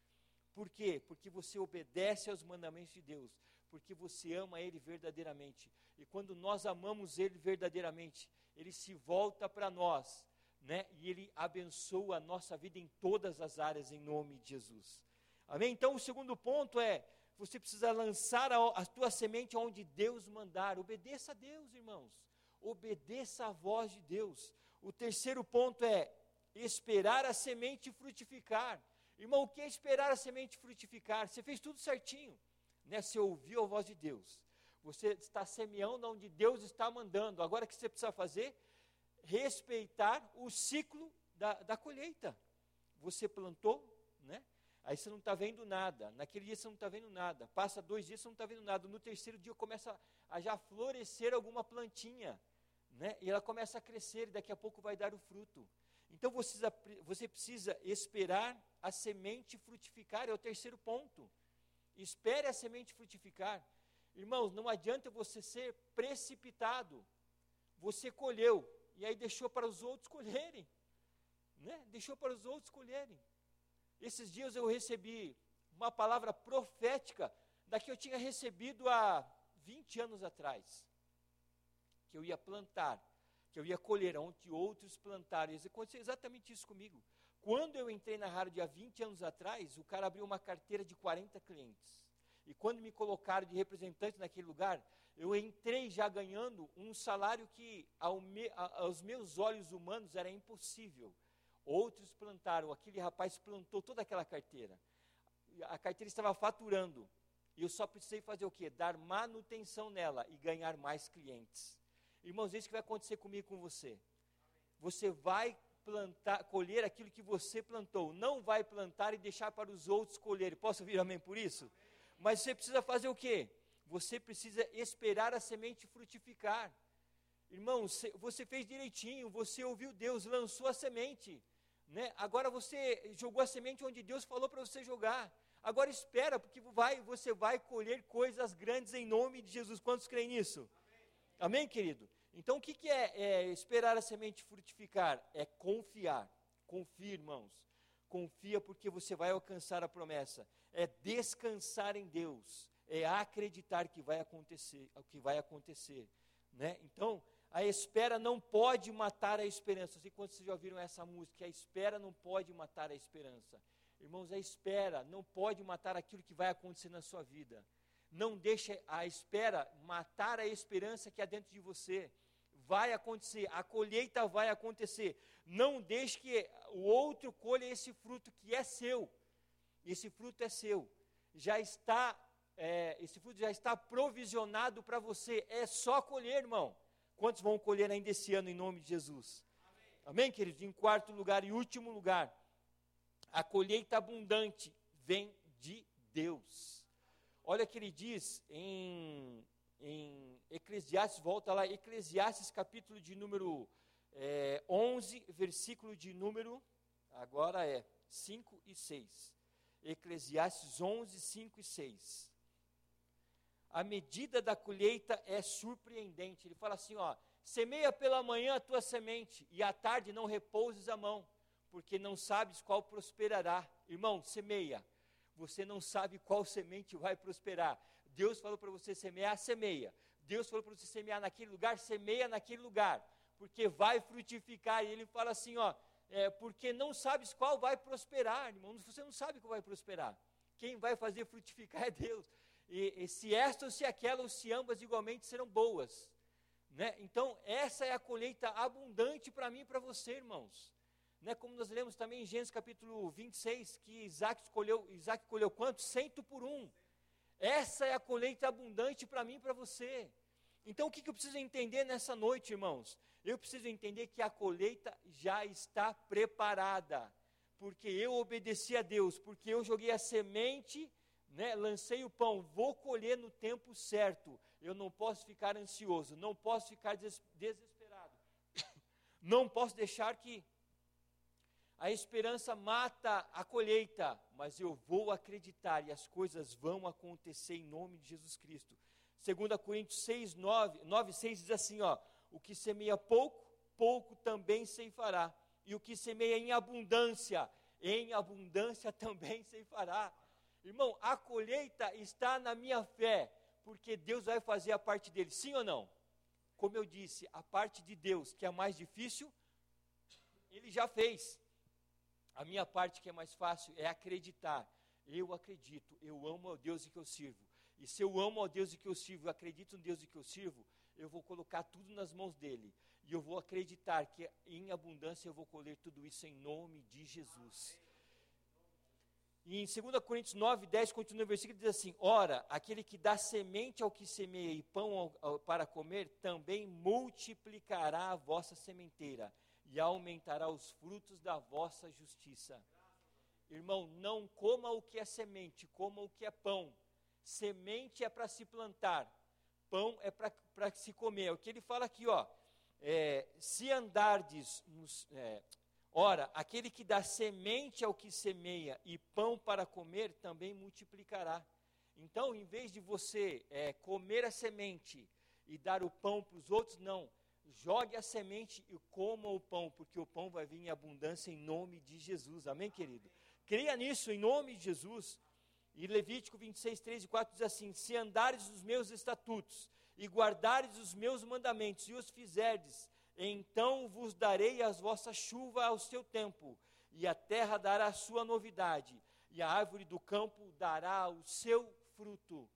Por quê? Porque você obedece aos mandamentos de Deus, porque você ama Ele verdadeiramente. E quando nós amamos Ele verdadeiramente, Ele se volta para nós, né? E Ele abençoa a nossa vida em todas as áreas, em nome de Jesus. Amém? Então, o segundo ponto é você precisa lançar a, a tua semente onde Deus mandar. Obedeça a Deus, irmãos. Obedeça a voz de Deus. O terceiro ponto é esperar a semente frutificar. Irmão, o que é esperar a semente frutificar? Você fez tudo certinho, né? Você ouviu a voz de Deus. Você está semeando onde Deus está mandando. Agora o que você precisa fazer? Respeitar o ciclo da, da colheita. Você plantou, né? Aí você não está vendo nada. Naquele dia você não está vendo nada. Passa dois dias você não está vendo nada. No terceiro dia começa a já florescer alguma plantinha. Né? E ela começa a crescer e daqui a pouco vai dar o fruto. Então você, você precisa esperar a semente frutificar. É o terceiro ponto. Espere a semente frutificar. Irmãos, não adianta você ser precipitado. Você colheu e aí deixou para os outros colherem. Né? Deixou para os outros colherem. Esses dias eu recebi uma palavra profética da que eu tinha recebido há 20 anos atrás. Que eu ia plantar, que eu ia colher onde outros plantaram. E aconteceu exatamente isso comigo. Quando eu entrei na rádio há 20 anos atrás, o cara abriu uma carteira de 40 clientes. E quando me colocaram de representante naquele lugar, eu entrei já ganhando um salário que ao me, aos meus olhos humanos era impossível. Outros plantaram, aquele rapaz plantou toda aquela carteira. A carteira estava faturando. E eu só precisei fazer o quê? Dar manutenção nela e ganhar mais clientes. Irmãos, é isso que vai acontecer comigo com você. Você vai plantar, colher aquilo que você plantou. Não vai plantar e deixar para os outros colherem. Posso ouvir amém por isso? Mas você precisa fazer o quê? Você precisa esperar a semente frutificar. Irmão, você fez direitinho, você ouviu Deus, lançou a semente. Né? Agora você jogou a semente onde Deus falou para você jogar. Agora espera, porque vai, você vai colher coisas grandes em nome de Jesus. Quantos creem nisso? Amém, Amém querido? Então o que, que é, é esperar a semente frutificar? É confiar. Confia, irmãos. Confia porque você vai alcançar a promessa. É descansar em Deus. É acreditar que vai acontecer, o que vai acontecer. Né? Então, a espera não pode matar a esperança. Não sei quantos vocês já ouviram essa música. A espera não pode matar a esperança. Irmãos, a espera não pode matar aquilo que vai acontecer na sua vida. Não deixe a espera matar a esperança que há dentro de você. Vai acontecer, a colheita vai acontecer. Não deixe que o outro colha esse fruto que é seu. Esse fruto é seu. Já está, é, esse fruto já está provisionado para você. É só colher, irmão. Quantos vão colher ainda esse ano em nome de Jesus? Amém, Amém queridos? Em quarto lugar e último lugar, a colheita abundante vem de Deus. Olha que ele diz em, em Eclesiastes, volta lá, Eclesiastes capítulo de número é, 11, versículo de número, agora é 5 e 6. Eclesiastes 11, 5 e 6 a medida da colheita é surpreendente. Ele fala assim: ó, semeia pela manhã a tua semente, e à tarde não repouses a mão, porque não sabes qual prosperará. Irmão, semeia. Você não sabe qual semente vai prosperar. Deus falou para você semear, semeia. Deus falou para você semear naquele lugar, semeia naquele lugar, porque vai frutificar. E ele fala assim: ó, é, porque não sabes qual vai prosperar, irmão. Você não sabe qual vai prosperar. Quem vai fazer frutificar é Deus e, e se esta ou se aquela ou se ambas igualmente serão boas. Né? Então, essa é a colheita abundante para mim e para você, irmãos. Né? Como nós lemos também em Gênesis capítulo 26, que Isaac, escolheu, Isaac colheu quanto? Cento por um. Essa é a colheita abundante para mim e para você. Então, o que, que eu preciso entender nessa noite, irmãos? Eu preciso entender que a colheita já está preparada, porque eu obedeci a Deus, porque eu joguei a semente né, lancei o pão, vou colher no tempo certo. Eu não posso ficar ansioso, não posso ficar desesperado. [coughs] Não posso deixar que a esperança mata a colheita, mas eu vou acreditar e as coisas vão acontecer em nome de Jesus Cristo. 2 Coríntios 6, 9, 9 6 diz assim: ó, o que semeia pouco, pouco também ceifará, e o que semeia em abundância, em abundância [laughs] também ceifará. Irmão, a colheita está na minha fé, porque Deus vai fazer a parte dele, sim ou não? Como eu disse, a parte de Deus, que é a mais difícil, ele já fez. A minha parte, que é mais fácil, é acreditar. Eu acredito, eu amo ao Deus e que eu sirvo. E se eu amo ao Deus e que eu sirvo, eu acredito no Deus e que eu sirvo, eu vou colocar tudo nas mãos dele. E eu vou acreditar que em abundância eu vou colher tudo isso em nome de Jesus. E em 2 Coríntios 9, 10, continua o versículo, diz assim: Ora, aquele que dá semente ao que semeia e pão ao, ao, para comer, também multiplicará a vossa sementeira e aumentará os frutos da vossa justiça. Irmão, não coma o que é semente, coma o que é pão. Semente é para se plantar, pão é para se comer. É o que ele fala aqui, ó. É, se andardes nos, é, Ora, aquele que dá semente ao que semeia e pão para comer também multiplicará. Então, em vez de você é, comer a semente e dar o pão para os outros, não. Jogue a semente e coma o pão, porque o pão vai vir em abundância em nome de Jesus. Amém, querido? Creia nisso em nome de Jesus. E Levítico 26, 3 e 4 diz assim: Se andares os meus estatutos e guardares os meus mandamentos e os fizerdes, então vos darei as vossas chuvas ao seu tempo, e a terra dará a sua novidade, e a árvore do campo dará o seu fruto.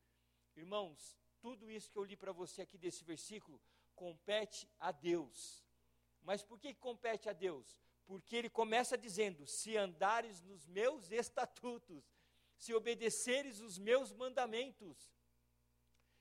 Irmãos, tudo isso que eu li para você aqui desse versículo compete a Deus. Mas por que compete a Deus? Porque ele começa dizendo: se andares nos meus estatutos, se obedeceres os meus mandamentos.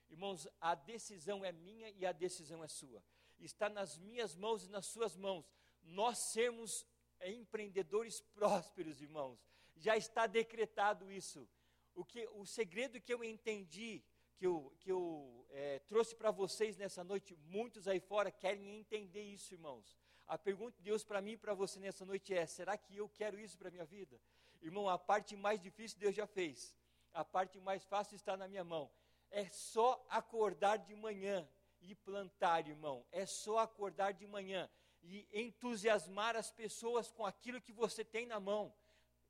Irmãos, a decisão é minha e a decisão é sua está nas minhas mãos e nas suas mãos. Nós sermos empreendedores prósperos, irmãos. Já está decretado isso. O que o segredo que eu entendi que eu, que eu é, trouxe para vocês nessa noite, muitos aí fora querem entender isso, irmãos. A pergunta de Deus para mim e para você nessa noite é: será que eu quero isso para a minha vida? Irmão, a parte mais difícil Deus já fez, a parte mais fácil está na minha mão. É só acordar de manhã e plantar, irmão. É só acordar de manhã e entusiasmar as pessoas com aquilo que você tem na mão.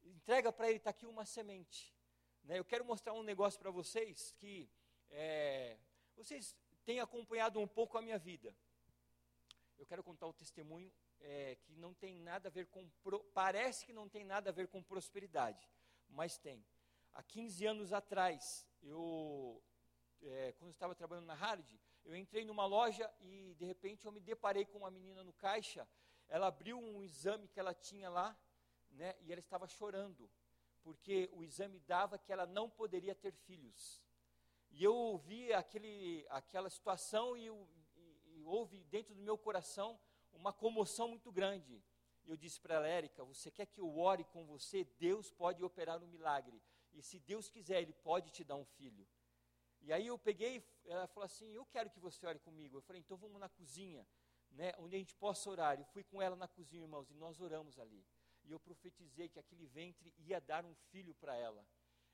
Entrega para ele, está aqui uma semente. Né? Eu quero mostrar um negócio para vocês que é, vocês têm acompanhado um pouco a minha vida. Eu quero contar o testemunho é, que não tem nada a ver com. Parece que não tem nada a ver com prosperidade, mas tem. Há 15 anos atrás, eu, é, quando eu estava trabalhando na Hard, eu entrei numa loja e de repente eu me deparei com uma menina no caixa. Ela abriu um exame que ela tinha lá, né, e ela estava chorando, porque o exame dava que ela não poderia ter filhos. E eu ouvi aquele, aquela situação e, e, e houve dentro do meu coração uma comoção muito grande. E eu disse para ela, Érica, você quer que eu ore com você? Deus pode operar um milagre. E se Deus quiser, Ele pode te dar um filho. E aí eu peguei, ela falou assim, eu quero que você ore comigo. Eu falei, então vamos na cozinha, né, onde a gente possa orar. Eu fui com ela na cozinha, irmãos, e nós oramos ali. E eu profetizei que aquele ventre ia dar um filho para ela.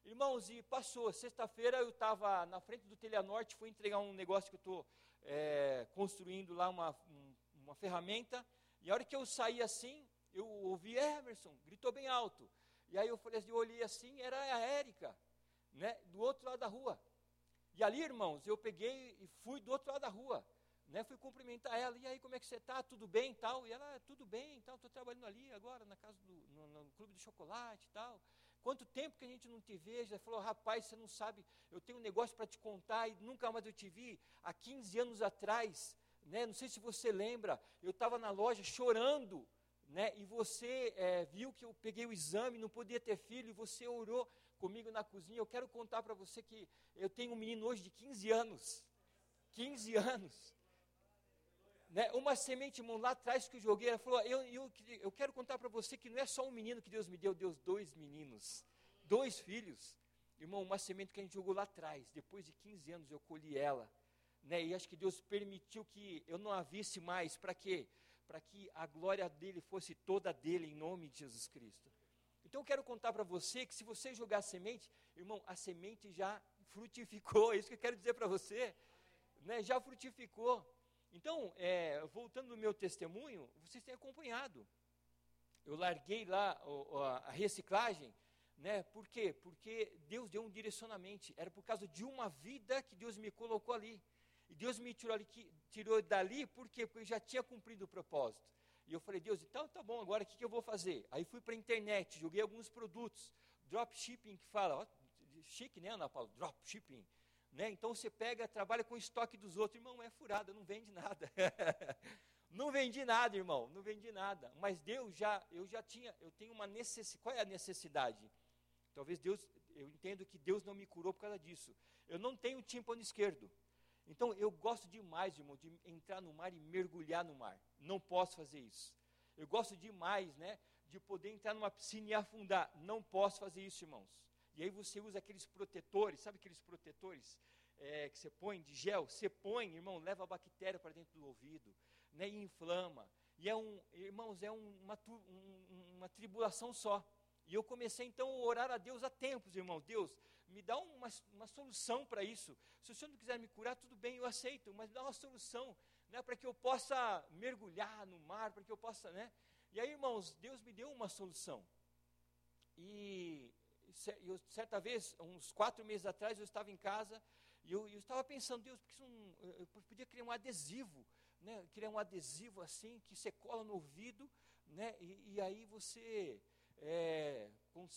Irmãos, e passou. Sexta-feira eu estava na frente do Teleanorte, fui entregar um negócio que eu estou é, construindo lá, uma, um, uma ferramenta. E a hora que eu saí assim, eu ouvi Emerson, gritou bem alto. E aí eu falei assim, eu olhei assim, era a Érica, né, do outro lado da rua. E ali, irmãos, eu peguei e fui do outro lado da rua. Né, fui cumprimentar ela, e aí como é que você está? Tudo bem tal? E ela, tudo bem tal, estou trabalhando ali agora na casa do, no, no clube do chocolate e tal. Quanto tempo que a gente não te veja? Falou, rapaz, você não sabe, eu tenho um negócio para te contar e nunca mais eu te vi. Há 15 anos atrás, né, não sei se você lembra, eu estava na loja chorando, né, e você é, viu que eu peguei o exame, não podia ter filho, e você orou comigo na cozinha. Eu quero contar para você que eu tenho um menino hoje de 15 anos. 15 anos. Né, uma semente, irmão, lá atrás que eu joguei, ela falou: eu, eu, eu quero contar para você que não é só um menino que Deus me deu, Deus dois meninos, dois filhos. Irmão, uma semente que a gente jogou lá atrás, depois de 15 anos eu colhi ela. Né, e acho que Deus permitiu que eu não a visse mais, para quê? Para que a glória dele fosse toda dele, em nome de Jesus Cristo. Então eu quero contar para você que se você jogar semente, irmão, a semente já frutificou, [laughs] é isso que eu quero dizer para você, né, já frutificou. Então, é, voltando no meu testemunho, vocês têm acompanhado. Eu larguei lá o, a reciclagem, né? Por quê? Porque Deus deu um direcionamento. Era por causa de uma vida que Deus me colocou ali. E Deus me tirou, ali, tirou dali, por quê? Porque eu já tinha cumprido o propósito. E eu falei, Deus, então tá bom, agora o que, que eu vou fazer? Aí fui para a internet, joguei alguns produtos, dropshipping que fala, ó, chique, né, Ana Paula? Dropshipping. Né? Então você pega, trabalha com o estoque dos outros, irmão, é furada, não vende nada. [laughs] não vendi nada, irmão, não vendi nada. Mas Deus já, eu já tinha, eu tenho uma necessidade. Qual é a necessidade? Talvez Deus, eu entendo que Deus não me curou por causa disso. Eu não tenho tímpano esquerdo. Então eu gosto demais, irmão, de entrar no mar e mergulhar no mar. Não posso fazer isso. Eu gosto demais, né, de poder entrar numa piscina e afundar. Não posso fazer isso, irmãos. E aí você usa aqueles protetores, sabe aqueles protetores é, que você põe de gel? Você põe, irmão, leva a bactéria para dentro do ouvido, né, e inflama. E é um, irmãos, é uma, um, uma tribulação só. E eu comecei então a orar a Deus há tempos, irmão. Deus, me dá uma, uma solução para isso. Se o Senhor não quiser me curar, tudo bem, eu aceito, mas me dá uma solução, né, para que eu possa mergulhar no mar, para que eu possa, né? E aí, irmãos, Deus me deu uma solução. E eu, certa vez, uns quatro meses atrás, eu estava em casa e eu, eu estava pensando, Deus, porque não, eu podia criar um adesivo, né? Criar um adesivo assim que você cola no ouvido, né? E, e aí você é, não,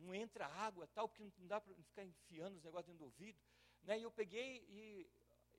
não, entra água tal, porque não dá para ficar enfiando os negócios dentro do ouvido, né? E eu peguei e,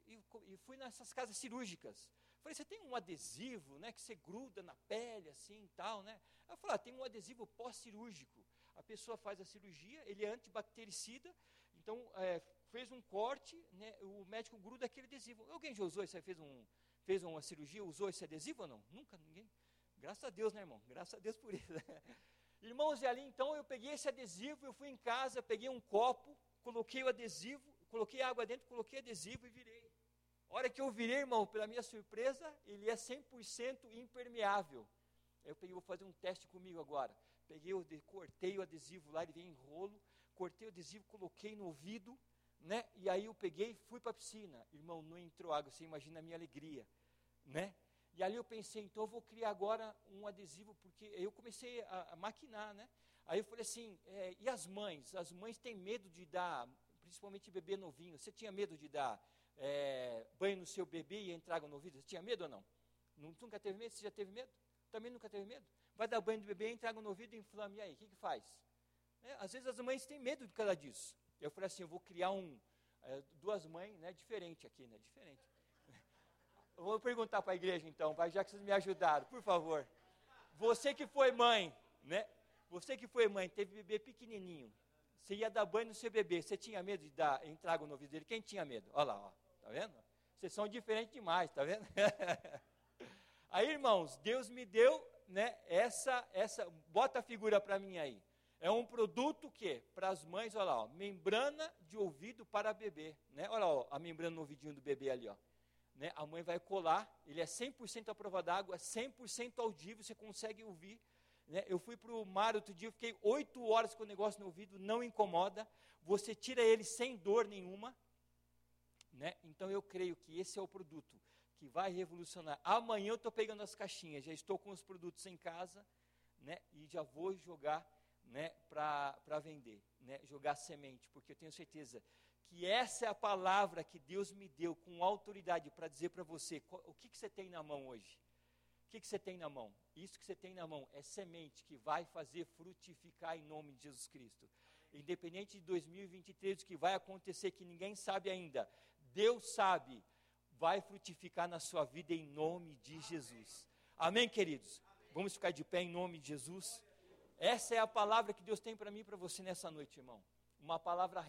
e, e fui nessas casas cirúrgicas. Falei, você tem um adesivo, né, que você gruda na pele, assim, tal, né? Eu falei, ah, tem um adesivo pós-cirúrgico a pessoa faz a cirurgia, ele é antibactericida, então é, fez um corte, né, o médico gruda aquele adesivo. Alguém já usou isso fez, um, fez uma cirurgia, usou esse adesivo ou não? Nunca, ninguém. Graças a Deus, né, irmão? Graças a Deus por isso. [laughs] Irmãos, e ali então eu peguei esse adesivo, eu fui em casa, peguei um copo, coloquei o adesivo, coloquei água dentro, coloquei adesivo e virei. A hora que eu virei, irmão, pela minha surpresa, ele é 100% impermeável. Eu peguei, vou fazer um teste comigo agora. Peguei, cortei o adesivo lá, ele veio em rolo, cortei o adesivo, coloquei no ouvido, né? E aí eu peguei e fui para a piscina. Irmão, não entrou água, você imagina a minha alegria, né? E ali eu pensei, então eu vou criar agora um adesivo, porque eu comecei a, a maquinar, né? Aí eu falei assim, é, e as mães? As mães têm medo de dar, principalmente bebê novinho. Você tinha medo de dar é, banho no seu bebê e entrar água no ouvido? Você tinha medo ou não? Nunca teve medo? Você já teve medo? Também nunca teve medo? Vai dar banho do bebê, entra no ouvido e inflama. E aí, o que, que faz? É, às vezes as mães têm medo de cada disso. Eu falei assim, eu vou criar um, é, duas mães, né, diferente aqui, né, diferente. [laughs] Eu vou perguntar para a igreja então, já que vocês me ajudaram, por favor. Você que foi mãe, né, você que foi mãe, teve bebê pequenininho, você ia dar banho no seu bebê, você tinha medo de dar, entrar no ouvido dele? Quem tinha medo? Olha lá, ó, tá vendo? Vocês são diferentes demais, tá vendo? [laughs] aí, irmãos, Deus me deu, né, essa, essa, bota a figura para mim aí. É um produto que, para as mães, olha lá, ó, membrana de ouvido para bebê, né? Olha lá, ó, a membrana no ouvidinho do bebê ali, ó. Né? A mãe vai colar, ele é 100% à prova d'água, 100% audível, você consegue ouvir né? Eu fui para o mar outro dia, fiquei oito horas com o negócio no ouvido, não incomoda. Você tira ele sem dor nenhuma. Né? Então eu creio que esse é o produto que vai revolucionar. Amanhã eu estou pegando as caixinhas, já estou com os produtos em casa né? e já vou jogar né, para vender, né? jogar semente, porque eu tenho certeza que essa é a palavra que Deus me deu com autoridade para dizer para você o que, que você tem na mão hoje que, que você tem na mão? Isso que você tem na mão é semente que vai fazer frutificar em nome de Jesus Cristo. Independente de 2023, o que vai acontecer, que ninguém sabe ainda, Deus sabe, vai frutificar na sua vida em nome de Jesus. Amém, queridos? Vamos ficar de pé em nome de Jesus? Essa é a palavra que Deus tem para mim e para você nessa noite, irmão. Uma palavra